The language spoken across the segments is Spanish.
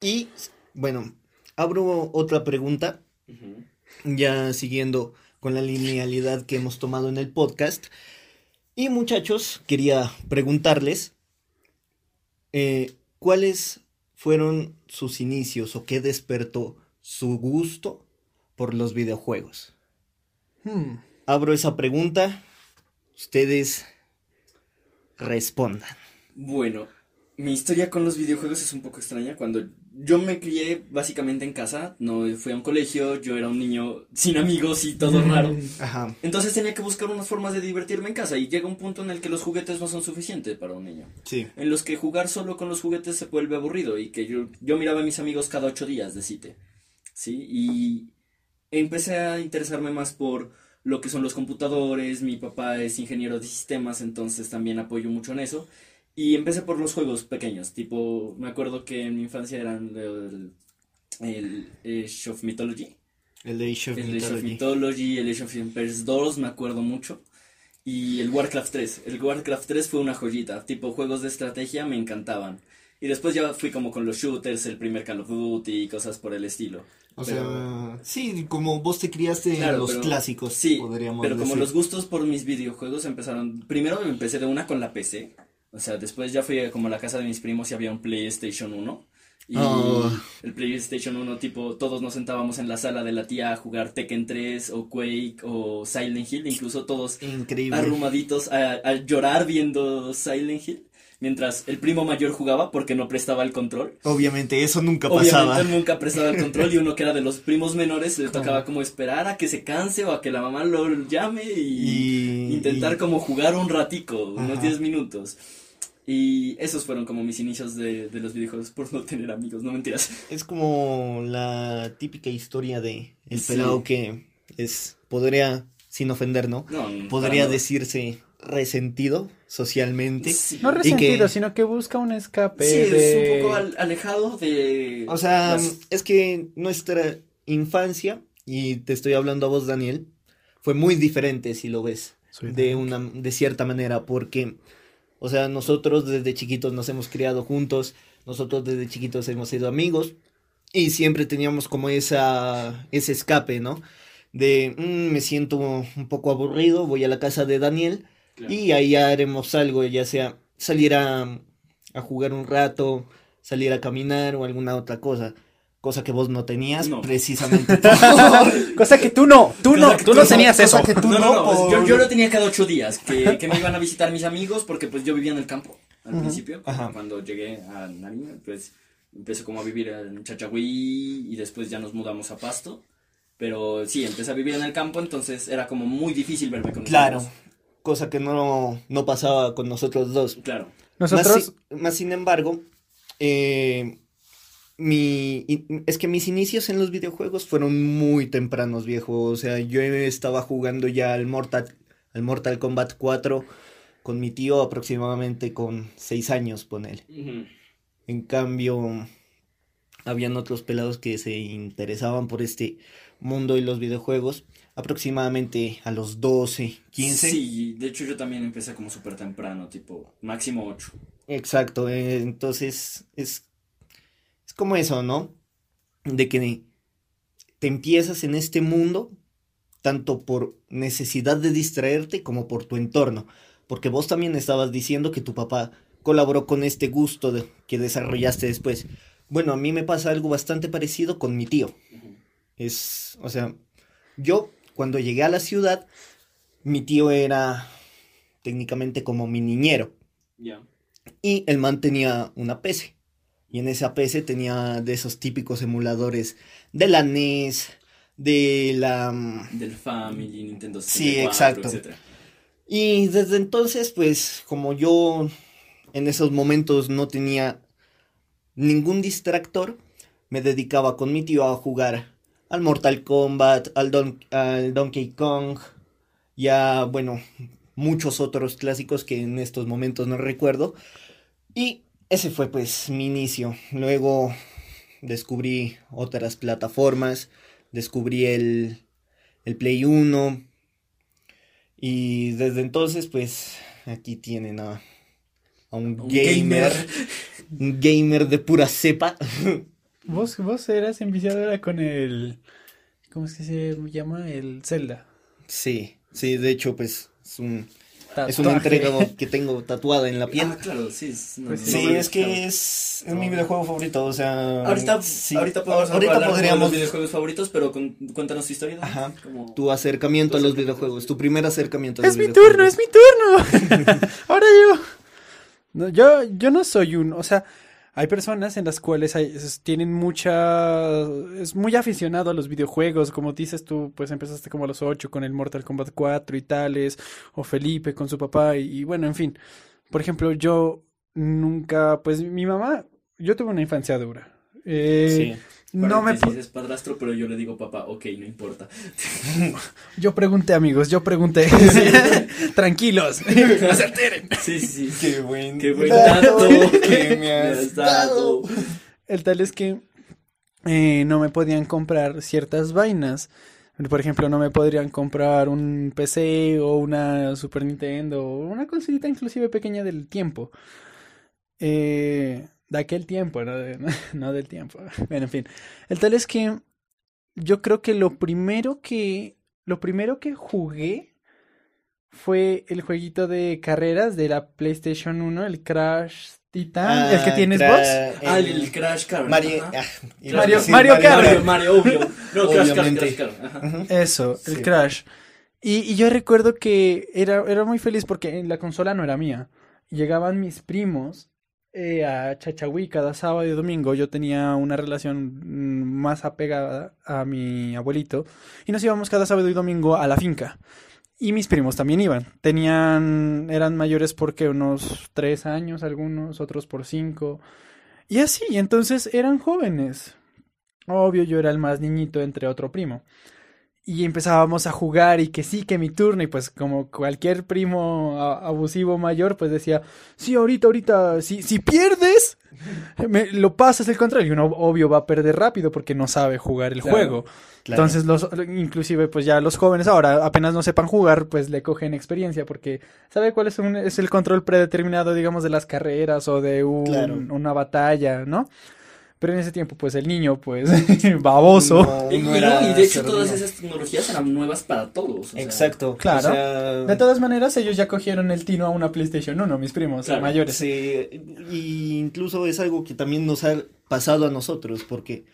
Y bueno, abro otra pregunta, ya siguiendo con la linealidad que hemos tomado en el podcast. Y muchachos, quería preguntarles eh, cuáles fueron sus inicios o qué despertó su gusto por los videojuegos. Hmm. Abro esa pregunta, ustedes respondan. Bueno, mi historia con los videojuegos es un poco extraña. Cuando yo me crié básicamente en casa, no fui a un colegio, yo era un niño sin amigos y todo raro. Entonces tenía que buscar unas formas de divertirme en casa y llega un punto en el que los juguetes no son suficientes para un niño. Sí. En los que jugar solo con los juguetes se vuelve aburrido y que yo, yo miraba a mis amigos cada ocho días de cite. ¿Sí? Y empecé a interesarme más por lo que son los computadores, mi papá es ingeniero de sistemas, entonces también apoyo mucho en eso. Y empecé por los juegos pequeños, tipo, me acuerdo que en mi infancia eran el, el Age of Mythology. El Age of el Mythology. Age of Mythology, el Age of Empires 2, me acuerdo mucho. Y el Warcraft 3. El Warcraft 3 fue una joyita, tipo juegos de estrategia me encantaban. Y después ya fui como con los shooters, el primer Call of Duty y cosas por el estilo. O sea, sí, como vos te criaste en los clásicos, sí, podríamos pero como los gustos por mis videojuegos empezaron, primero empecé de una con la PC, o sea, después ya fui como a la casa de mis primos y había un PlayStation 1. Y oh. el PlayStation 1, tipo, todos nos sentábamos en la sala de la tía a jugar Tekken 3 o Quake o Silent Hill, incluso todos arrumaditos a llorar viendo Silent Hill mientras el primo mayor jugaba porque no prestaba el control. Obviamente, eso nunca pasaba. Obviamente nunca prestaba el control y uno que era de los primos menores le tocaba como esperar a que se canse o a que la mamá lo llame y, intentar como jugar un ratico, unos 10 minutos. Y esos fueron como mis inicios de, de, los videojuegos por no tener amigos, no mentiras. Es como la típica historia de el pelado que es, podría, sin ofender, ¿no? no podría decirse resentido socialmente. No resentido, sino que busca un escape. Sí, es un poco alejado de... O sea, es que nuestra infancia, y te estoy hablando a vos, Daniel, fue muy diferente, si lo ves, de, una, de cierta manera, porque, o sea, nosotros desde chiquitos nos hemos criado juntos, nosotros desde chiquitos hemos sido amigos, y siempre teníamos como esa, ese escape, ¿no? De, mm, me siento un poco aburrido, voy a la casa de Daniel, y ahí haremos algo, ya sea salir a, jugar un rato, salir a caminar o alguna otra cosa. Cosa que vos no tenías, precisamente. cosa que tú no, tú no, tú no tenías eso. Que tú no, pues yo, yo, lo tenía cada ocho días, que, que, me iban a visitar mis amigos, porque pues yo vivía en el campo al principio. Cuando llegué a Nariño, pues empecé como a vivir en Chachagüí y después ya nos mudamos a Pasto. Pero sí, empecé a vivir en el campo, entonces era como muy difícil verme con Claro, cosa que no, no pasaba con nosotros dos. Claro. Nosotros... Más, sin embargo, eh, mi, es que mis inicios en los videojuegos fueron muy tempranos, viejo. O sea, yo estaba jugando ya al Mortal, al Mortal Kombat 4 con mi tío aproximadamente con 6 años, ponele. En cambio, habían otros pelados que se interesaban por este mundo y los videojuegos aproximadamente a los 12, 15. Sí, de hecho yo también empecé como súper temprano, tipo máximo 8. Exacto, eh, entonces es, es como eso, ¿no? De que te empiezas en este mundo tanto por necesidad de distraerte como por tu entorno, porque vos también estabas diciendo que tu papá colaboró con este gusto de, que desarrollaste después. Bueno, a mí me pasa algo bastante parecido con mi tío. Es, o sea, yo cuando llegué a la ciudad, mi tío era técnicamente como mi niñero. Y el man tenía una PC. Y en esa PC tenía de esos típicos emuladores de la NES, de la... Mm, Del Family, Nintendo 64, Sí, exacto. Y desde entonces, pues, como yo en esos momentos no tenía ningún distractor, me dedicaba con mi tío a jugar al Mortal Kombat, al, Donkey Kong, ya, bueno, muchos otros clásicos que en estos momentos no recuerdo. Y ese fue pues mi inicio. Luego descubrí otras plataformas, descubrí el, el Play 1. Y desde entonces pues aquí tienen a, a un, gamer, un gamer de pura cepa. Vos, vos eras enviciado con el... ¿Cómo es que se llama? El Zelda. Sí, sí, de hecho, pues es un... Es una entrega que tengo tatuada en la piel. Ah, claro, sí. Pues sí, es que es, es, mi videojuego favorito, o sea... Ahorita, sí, ahorita podemos ahorita hablar podríamos... los videojuegos favoritos, pero con, cuéntanos tu historia. Ajá, como... tu acercamiento a los videojuegos, tu primer acercamiento a los videojuegos. Es mi turno, es mi turno. Ahora yo... No, yo, yo no soy un, o sea, hay personas en las cuales tienen mucha, es muy aficionado a los videojuegos, como dices tú, pues empezaste como a los 8 con el Mortal Kombat 4 y tales, o Felipe con su papá, y, bueno, en fin. Por ejemplo, yo nunca, pues mi mamá, yo tuve una infancia dura. Eh, sí no me es padrastro, pero yo le digo papá, ok, no importa. yo pregunté, amigos, yo pregunté. Tranquilos, no se alteren. Sí, sí, Qué buen, qué buen dato que me has dado. El tal es que eh, no me podían comprar ciertas vainas. Por ejemplo, no me podrían comprar un PC o una Super Nintendo o una consolita inclusive pequeña del tiempo. Eh, de aquel tiempo, no, no del tiempo. Bueno, en fin. El tal es que yo creo que lo primero que lo primero que jugué fue el jueguito de carreras de la PlayStation 1, el Crash Titan, el que ah, tienes vos. ah, el, Crash Car. Mario, ah, Mario, Mario, Mario, Mario, obvio. No, Crash, Crash, Crash, Eso, el Crash. Y, y, yo recuerdo que era, era muy feliz porque la consola no era mía. Llegaban mis primos eh, a Chachahui cada sábado y domingo yo tenía una relación mm, más apegada a mi abuelito y nos íbamos cada sábado y domingo a la finca. Y mis primos también iban. Tenían, eran mayores porque unos tres años algunos, otros por cinco. Y así, entonces eran jóvenes. Obvio, yo era el más niñito entre otro primo y empezábamos a jugar y que sí, que mi turno y pues como cualquier primo abusivo mayor pues decía, sí, ahorita, ahorita, si, si pierdes, me, lo pasas el control y uno obvio va a perder rápido porque no sabe jugar el juego. Entonces los, inclusive pues ya los jóvenes ahora apenas no sepan jugar pues le cogen experiencia porque sabe cuál es, un, es el control predeterminado digamos de las carreras o de un, una batalla, ¿no? Pero en ese tiempo, pues el niño, pues, baboso. y, de hecho, todas esas tecnologías eran nuevas para todos. Exacto. Claro. De todas maneras, ellos ya cogieron el tino a una PlayStation 1, mis primos mayores. Sí, y incluso es algo que también nos ha pasado a nosotros, porque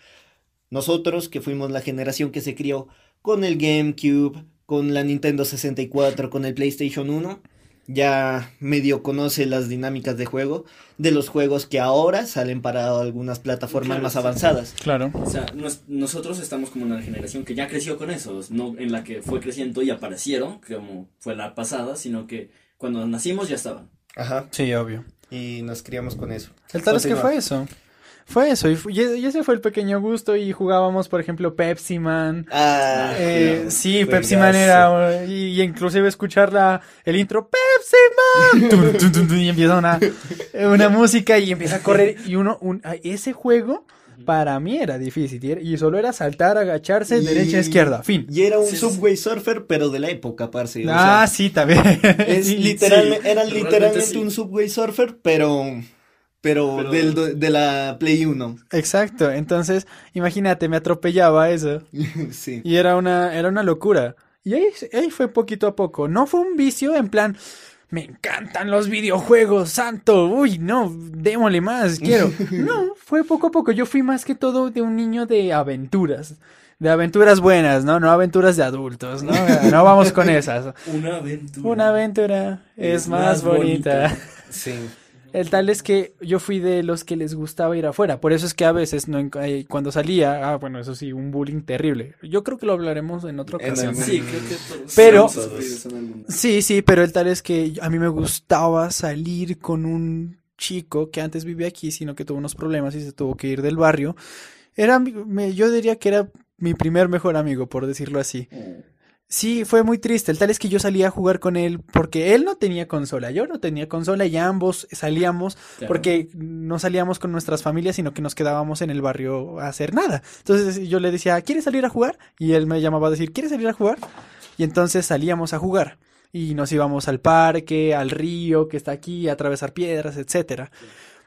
nosotros, que fuimos la generación que se crió con el GameCube, con la Nintendo 64, con el PlayStation 1 ya medio conoce las dinámicas de juego de los juegos que ahora salen para algunas plataformas más avanzadas. Claro. O sea, nosotros estamos como una generación que ya creció con eso, no en la que fue creciendo y aparecieron, como fue la pasada, sino que cuando nacimos ya estaban. Ajá. Sí, obvio. Y nos criamos con eso. El tal es que fue eso. Fue eso, y, ese fue el pequeño gusto y jugábamos, por ejemplo, Pepsi Man. Ah, eh, sí, Pepsi Man era, y, inclusive escuchar la, el intro, Pepsi Man, y empieza una, una música y empieza a correr, y uno, un, ese juego para mí era difícil y solo era saltar, agacharse, derecha, izquierda, fin. Y era un Subway Surfer, pero de la época, parce. ah, sí, también. Es literalmente, era literalmente un Subway Surfer, pero pero, Del, de la Play 1. Exacto, entonces imagínate, me atropellaba eso. sí. Y era una, era una locura. Y ahí, ahí fue poquito a poco. No fue un vicio en plan, me encantan los videojuegos, santo, uy, no, démosle más, quiero. No, fue poco a poco. Yo fui más que todo de un niño de aventuras. De aventuras buenas, ¿no? No aventuras de adultos, ¿no? No vamos con esas. Una aventura. Una aventura es, más, bonita. Sí. El tal es que yo fui de los que les gustaba ir afuera. Por eso es que a veces no, eh, cuando salía, ah, bueno, eso sí, un bullying terrible. Yo creo que lo hablaremos en otra ocasión. sí, creo que todos pero sí, sí, pero el tal es que a mí me gustaba salir con un chico que antes vivía aquí, sino que tuvo unos problemas y se tuvo que ir del barrio. Era, yo diría que era mi primer mejor amigo, por decirlo así. Mm. Sí, fue muy triste. El tal es que yo salía a jugar con él porque él no tenía consola, yo no tenía consola y ambos salíamos porque no salíamos con nuestras familias, sino que nos quedábamos en el barrio a hacer nada. Entonces yo le decía, ¿quieres salir a jugar? Y él me llamaba a decir, ¿quieres salir a jugar? Y entonces salíamos a jugar y nos íbamos al parque, al río que está aquí, a atravesar piedras, etcétera.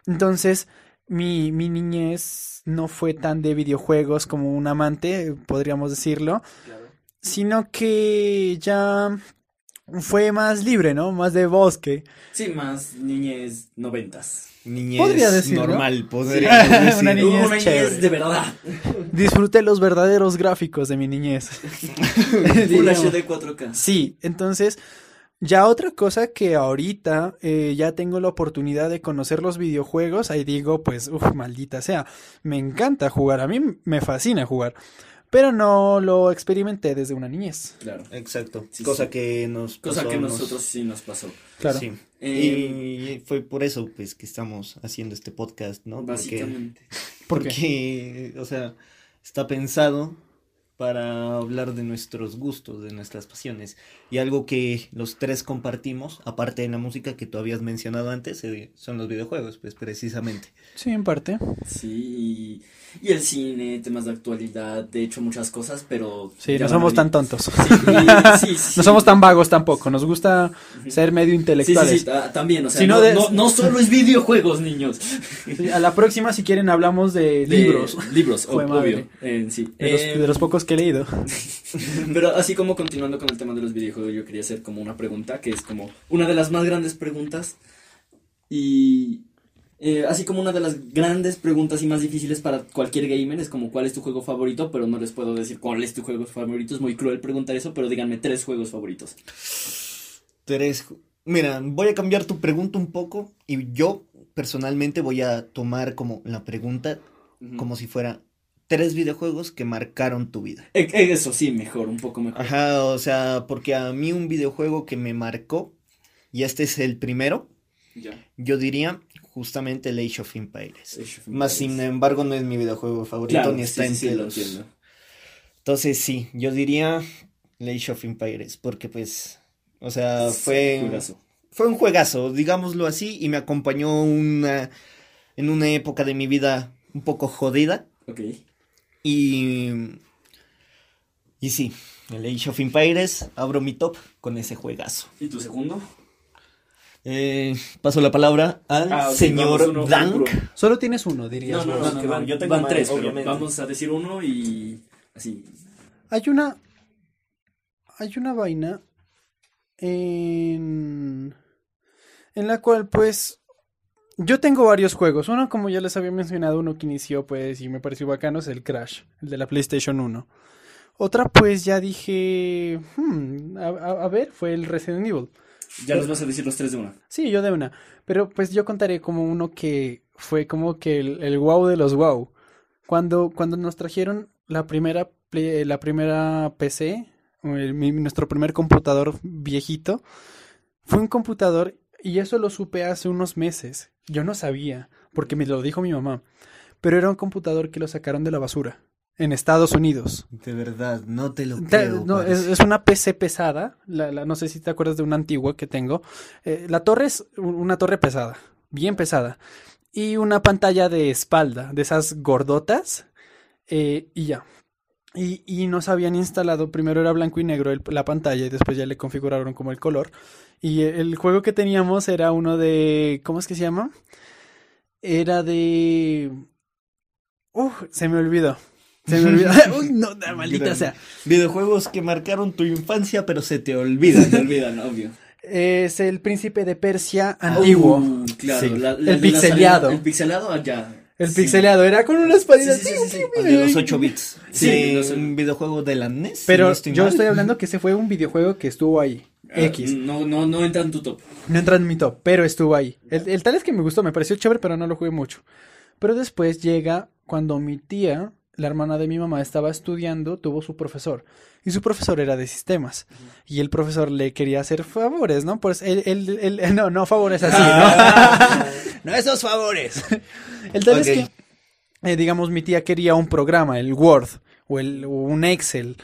Entonces, mi, mi niñez no fue tan de videojuegos como un amante, podríamos decirlo, sino que ya fue más libre, ¿no? Más de bosque. Sí, más niñez noventas. Niñez Podría decirlo. normal, podría decir. Una niñez Una chévere. niñez de verdad. Disfruté los verdaderos gráficos de mi niñez. Full. HD 4K. Sí, entonces ya otra cosa que ahorita eh, ya tengo la oportunidad de conocer los videojuegos, ahí digo, pues, uff, maldita sea, me encanta jugar, a mí me fascina jugar, pero no lo experimenté desde una niñez. Claro. Exacto. Sí, Cosa sí. que nos Cosa pasó, que nos- nosotros sí nos pasó. Claro. Sí. Eh, y fue por eso pues que estamos haciendo este podcast, ¿no? Porque, Básicamente. Porque, o sea, está pensado para hablar de nuestros gustos, de nuestras pasiones. Y algo que los tres compartimos, aparte de la música que tú habías mencionado antes, eh, son los videojuegos, pues precisamente. Sí, en parte. Sí. Y, el cine, temas de actualidad, de hecho muchas cosas, pero... Sí, no somos tan tontos. Sí, sí, sí. No somos tan vagos tampoco, nos gusta ser medio Sí, sí, intelectuales. sí, ta- también, o sea, Si no no, de- no, no solo es videojuegos, niños. Sí, A la próxima, si quieren, hablamos de, De- libros. Libros, obvio. eh, sí. De los, Eh, de los pocos que he leído. Pero así como continuando con el tema de los videojuegos, yo quería hacer como una pregunta que es como una de las más grandes preguntas y eh, así como una de las grandes preguntas y más difíciles para cualquier gamer es como cuál es tu juego favorito, pero no les puedo decir cuál es tu juego favorito, es muy cruel preguntar eso, pero díganme tres juegos favoritos. Tres. Mira, voy a cambiar tu pregunta un poco y yo personalmente voy a tomar como la pregunta como si fuera tres videojuegos que marcaron tu vida. Eh, eh, Eso sí, mejor, un poco mejor. Ajá, o sea, porque a mí un videojuego que me marcó, y este es el primero, Ya. yo diría justamente el Age of Empires. Age of Más sin embargo no es mi videojuego favorito Claro, ni está sí, sí, lo los- entiendo. Entonces sí, yo diría el Age of Empires, porque pues, o sea, fue, fue un juegazo, digámoslo así, y me acompañó una, en una época de mi vida un poco jodida. Ok. Y. Y sí, el Age of Empires, abro mi top con ese juegazo. ¿Y tu segundo? Eh, paso la palabra al Ah, señor vamos uno, uno Dank. Solo tienes uno, dirías. No, no, no, que no, van- yo tengo van tres, pero vamos a decir uno y así. Hay una. Hay una vaina. En. En la cual, pues. Yo tengo varios juegos. Uno, como ya les había mencionado, uno que inició, pues, y me pareció bacano, es el Crash, el de la PlayStation 1. Otra, pues, ya dije. hmm, a, ver, fue el Resident Evil. Ya nos vas a decir los tres de una. Sí, yo de una. Pero pues yo contaré como uno que fue como que el, el wow de los wow. Cuando, cuando nos trajeron la primera, play- la primera PC, el- mi- nuestro primer computador viejito, fue un computador y eso lo supe hace unos meses. Yo no sabía, porque me lo dijo mi mamá. Pero era un computador que lo sacaron de la basura en Estados Unidos. De verdad, no te lo creo. no, es, es una PC pesada. La, la- no sé si te acuerdas de una antigua que tengo. Eh, la torre es un- una torre pesada, bien pesada. Y una pantalla de espalda, de esas gordotas. eh, y ya. Y, y nos habían instalado, primero era blanco y negro el- la pantalla y después ya le configuraron como el color. Y el juego que teníamos era uno de... ¿Cómo es que se llama? Era de... Uf, se me olvidó. Se me olvidó. Uy, no, maldita sea. Videojuegos que marcaron tu infancia, pero se te olvidan. Se olvidan, obvio. Es el príncipe de Persia antiguo. Uh, claro, Sí. la- la- El salida- El pixeleado allá. El Sí. pixeleado era con una espadita. Sí, sí, sí, sí, sí. El de los 8 bits. Sí, los- un videojuego de la NES. si Pero no estoy yo mal. estoy hablando que ese fue un videojuego que estuvo ahí. Ah, X. No, no, no entra en tu top. No entra en mi top, pero estuvo ahí. El, el tal es que me gustó, me pareció chévere, pero no lo jugué mucho. Pero después llega cuando mi tía, la hermana de mi mamá, estaba estudiando, tuvo su profesor. Y su profesor era de sistemas. Y el profesor le quería hacer favores, ¿no? Pues él, él- él- no, no favores así, ¿no? no esos favores. El tal Ok. es que, eh, digamos, mi tía quería un programa, el Word o, el, o un Excel.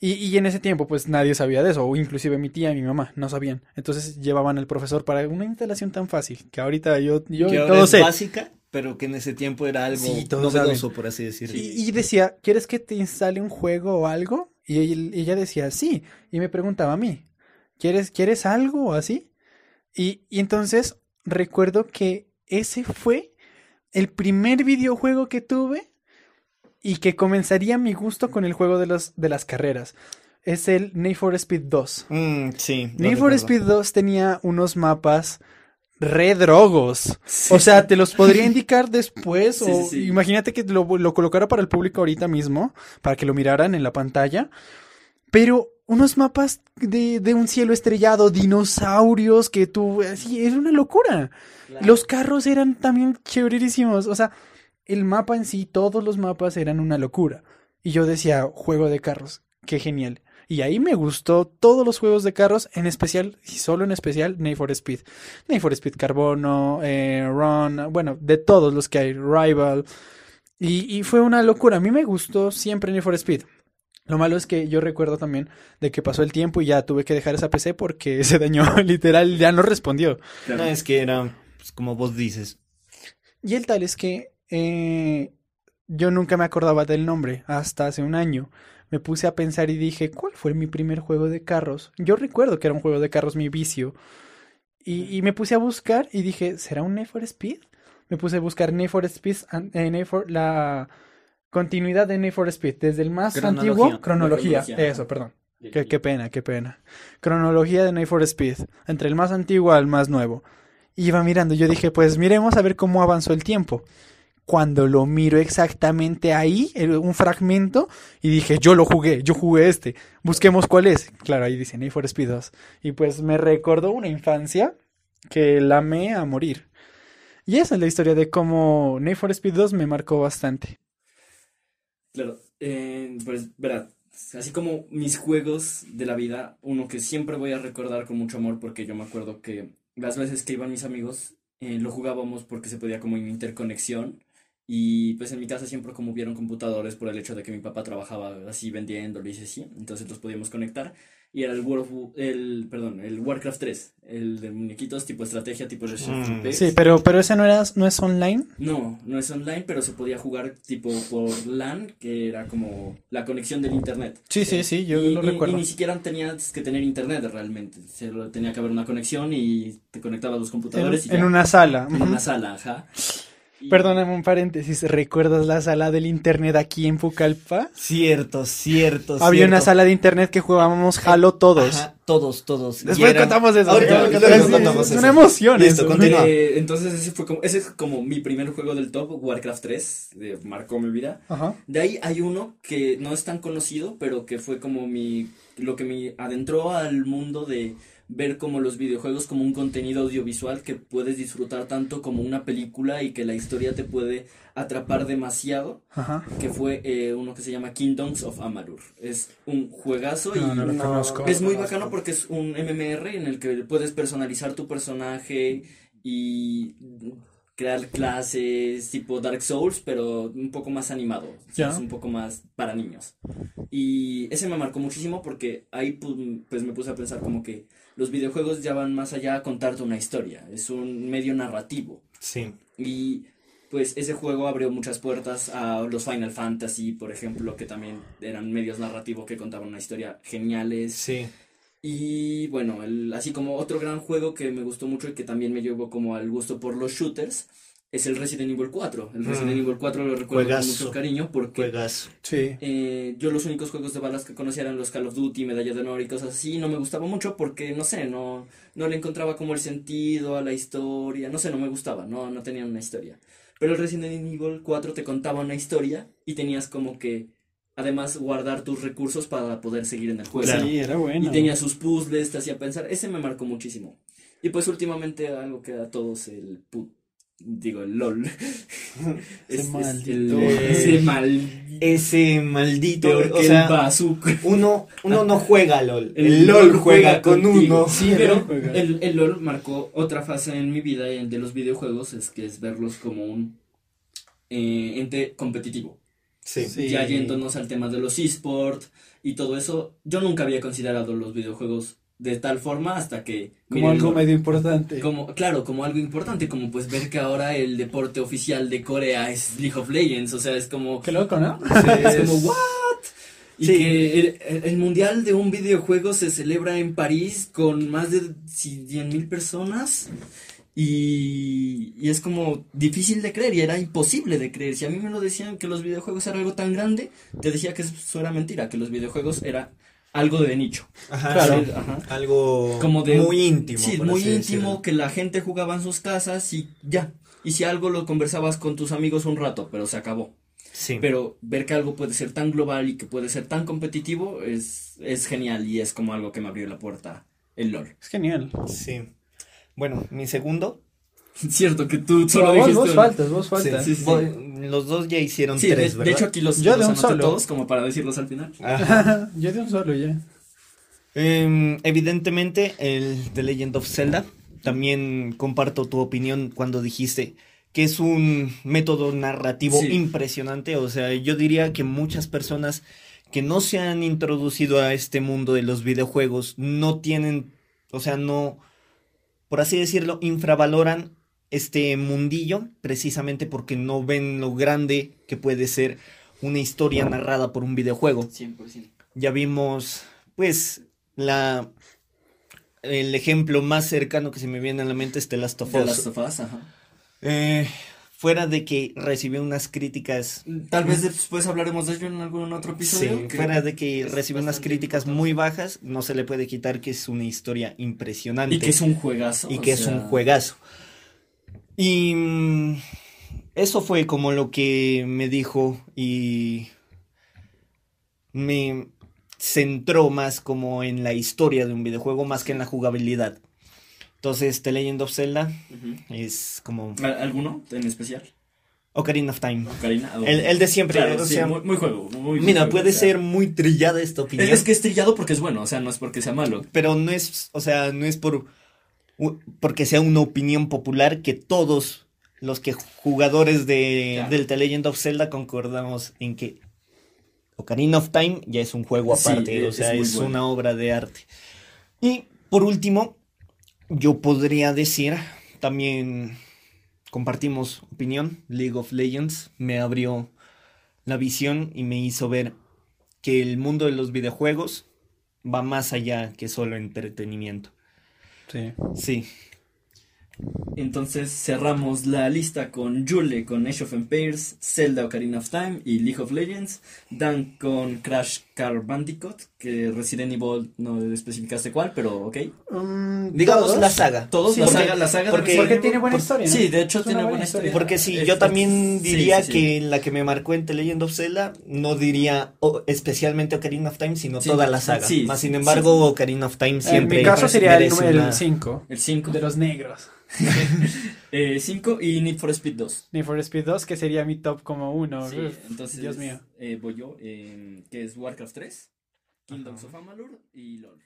Y, y en ese tiempo, pues nadie sabía de eso, o inclusive mi tía y mi mamá no sabían. Entonces llevaban al profesor para una instalación tan fácil que ahorita yo, yo que ahora todo es sé. básica, pero que en ese tiempo era algo Sí, novedoso, por así decirlo. Y, y decía, ¿quieres que te instale un juego o algo? Y ella, ella decía, sí. Y me preguntaba a mí, ¿quieres, ¿quieres algo o así? Y, y entonces recuerdo que ese fue el primer videojuego que tuve y que comenzaría mi gusto con el juego de, los, de las carreras. Es el Need for Speed 2. Mm, sí. Need for. Speed 2 tenía unos mapas re drogos. O sea, te los podría indicar después. Sí, o sí. imagínate que lo, lo colocara para el público ahorita mismo, para que lo miraran en la pantalla. Pero unos mapas de, de un cielo estrellado, dinosaurios, que tú. Así, era una locura. Los carros eran también chéverísimos. O sea, el mapa en sí, todos los mapas eran una locura. Y yo decía, juego de carros, qué genial. Y ahí me gustó todos los juegos de carros, en especial, y solo en especial, Need for Speed. Need for Speed Carbono, eh, Run, bueno, de todos los que hay, Rival. Y, y fue una locura. A mí me gustó siempre Need for Speed. Lo malo es que yo recuerdo también de que pasó el tiempo y ya tuve que dejar esa PC porque se dañó, literal, ya no respondió. No, es que era, pues, como vos dices. Y el tal es que eh, yo nunca me acordaba del nombre hasta hace un año. Me puse a pensar y dije, ¿cuál fue mi primer juego de carros? Yo recuerdo que era un juego de carros mi vicio. Y, y me puse a buscar y dije, ¿será un Need for Speed? Me puse a buscar Need for Speed, an- eh, Need for- la continuidad de Need for Speed, desde el más Cronología. antiguo, cronología, Cronología. eso, perdón. Qué, qué pena, qué pena. Cronología de Need for Speed, entre el más antiguo al más nuevo. Iba mirando, yo dije, pues miremos a ver cómo avanzó el tiempo. Cuando lo miro exactamente ahí, un fragmento, y dije, yo lo jugué, yo jugué este, busquemos cuál es. Claro, ahí dice Need for Speed 2. Y pues me recordó una infancia que la amé a morir. Y esa es la historia de cómo Need for Speed 2 me marcó bastante. Claro, eh, pues verá, así como mis juegos de la vida, uno que siempre voy a recordar con mucho amor porque yo me acuerdo que las veces que iban mis amigos eh, lo jugábamos porque se podía como en interconexión y pues en mi casa siempre como hubieron computadores por el hecho de que mi papá trabajaba así vendiéndolo y así, entonces los podíamos conectar y era el World el, perdón, el Warcraft 3, el de muñequitos tipo estrategia, tipo Mm. Sí, pero, pero ese no, era, no es online. No, no es online, pero se podía jugar tipo por LAN, que era como la conexión del internet. Sí, sí, sí, yo y, lo y- recuerdo. y ni siquiera tenías que tener internet realmente. Solo tenía que haber una conexión y te conectabas a los computadores y En, en ya. una sala. En una sala, ajá. Y- Perdóname un paréntesis, ¿recuerdas la sala del internet aquí en Pucallpa? Cierto, cierto, Había una sala de internet que jugábamos Halo todos. Ajá, todos, todos. Después contamos eso. Ahorita Es- luego es- contamos es eso. una emoción Listo, eso. continúa. Eh, entonces ese fue como, ese es como mi primer juego del top, Warcraft 3, eh, marcó mi vida. Ajá. De ahí hay uno que no es tan conocido, pero que fue como mi, lo que me adentró al mundo de ver como los videojuegos como un contenido audiovisual que puedes disfrutar tanto como una película y que la historia te puede atrapar demasiado, Ajá. que fue eh, uno que se llama Kingdoms of Amalur. Es un juegazo y No, no lo conozco. es muy bacano porque es un MMR en el que puedes personalizar tu personaje y crear clases tipo Dark Souls, pero un poco más animado. Es un poco más para niños. Y ese me marcó muchísimo porque ahí pu- pues me puse a pensar como que los videojuegos ya van más allá a contarte una historia. Es un medio narrativo. Sí. Y pues ese juego abrió muchas puertas a los Final Fantasy, por ejemplo, que también eran medios narrativos que contaban una historia geniales. Sí. Y bueno, el, así como otro gran juego que me gustó mucho y que también me llevó como al gusto por los shooters es el Resident Evil 4. El Resident Mm. Evil 4 lo recuerdo Juegazo. con mucho cariño porque Juegas. Sí. eh, yo los únicos juegos de balas que conocía eran los Call of Duty, Medalla de Honor y cosas así. No me gustaba mucho porque, no sé, no, no le encontraba como el sentido a la historia. No sé, no me gustaba, no, no tenían una historia. Pero el Resident Evil 4 te contaba una historia y tenías como que, además, guardar tus recursos para poder seguir en el juego. Claro. Sí, era bueno. Y tenía sus puzzles, te hacía pensar. Ese me marcó muchísimo. Y pues últimamente algo que a todos el put... Digo, el LOL. Ese Es- es maldito. el- ese maldito. Ese maldito. Peor o que sea, el bazooka. uno, uno no juega LOL. El, El LOL juega juega con contigo. uno. Sí, Pero juega. el, el LOL marcó otra fase en mi vida el de los videojuegos, es que es verlos como un eh, ente competitivo. Sí. Sí. Ya yéndonos al tema de los esports y todo eso, yo nunca había considerado los videojuegos de tal forma hasta que... Como miren, algo medio importante. Como, claro, como algo importante, como pues ver que ahora el deporte oficial de Corea es League of Legends, o sea, es como... Qué loco, ¿no? es como, ¿what? Y Sí. que el, el- el mundial de un videojuego se celebra en París con más de 100 mil personas Y, y es como difícil de creer y era imposible de creer. Si a mí me lo decían que los videojuegos era algo tan grande, te decía que eso era mentira, que los videojuegos era algo de nicho. Ajá, Claro. sí, Ajá. Algo Como de- muy íntimo. Sí, muy íntimo, decirlo. que la gente jugaba en sus casas y ya. Y si algo lo conversabas con tus amigos un rato, pero se acabó. Sí. Pero ver que algo puede ser tan global y que puede ser tan competitivo es, es genial y es como algo que me abrió la puerta el LOL. Es genial. Sí. Bueno, mi segundo. Cierto que tú solo vos, dijiste vos faltas, vos faltas. Sí, sí. Los dos ya hicieron Sí, de, tres, de ¿verdad? hecho aquí los, Yo de los un anoté solo. todos como para decirlos al final. Ajá. Yo de un solo ya. Em, evidentemente, el The Legend of Zelda. También comparto tu opinión cuando dijiste que es un método narrativo Sí. impresionante. O sea, yo diría que muchas personas que no se han introducido a este mundo de los videojuegos no tienen, o sea, no, por así decirlo, infravaloran este mundillo precisamente porque no ven lo grande que puede ser una historia narrada por un videojuego. 100%. Ya vimos, pues, la el ejemplo más cercano que se me viene a la mente es The Last of Us. las sofás, ajá. Eh, fuera de que recibió unas críticas, Tal vez después hablaremos de ello en algún otro episodio. fuera de que recibió unas críticas importante. muy bajas, no se le puede quitar que es una historia impresionante. Y que es un juegazo. y que es un juegazo. Y mm, eso fue como lo que me dijo y me centró más como en la historia de un videojuego más que en la jugabilidad. Entonces, The Legend of Zelda es como ¿Al- ¿Alguno en especial? Ocarina of Time. Karina. El, el de siempre. Claro, o sí, sea, muy, muy juego. Muy, muy mira, juego, puede o sea. ser muy trillada esta opinión. Es, es que es trillado porque es bueno, o sea, no es porque sea malo. pero no es, o sea, no es por porque sea una opinión popular que todos los que jugadores de, Claro. del The Legend of Zelda concordamos en que Ocarina of Time ya es un juego Sí, aparte, o sea, es bueno. una obra de arte. Y por último, yo podría decir, también compartimos opinión, League of Legends me abrió la visión y me hizo ver que el mundo de los videojuegos va más allá que solo entretenimiento. Sí. Sí, Entonces cerramos la lista con Jule con Age of Empires, Zelda Ocarina of Time y League of Legends. Dan con Crash Car Bandicoot, que Resident Evil no especificaste cuál, pero ok. Mm, digamos ¿todos? la saga. Todos, Sí, la porque- saga, la saga porque- Porque tiene buena historia. ¿no? Sí, de hecho tiene buena buena historia. Porque sí, Es- yo también diría sí, sí. que la que me marcó en The Legend of Zelda no diría o- especialmente Ocarina of Time, sino Sí, toda la saga. sí, Más sí, sin embargo, sí. Ocarina of Time En siempre mi caso sería el merece una- 5. El 5. De los negros. 5 y Need for Speed 2. Need for Speed 2, que sería mi top como uno. Sí, Uf, entonces Dios mío. eh, voy yo, eh, que es Warcraft 3, Kingdoms of Amalur y LOL.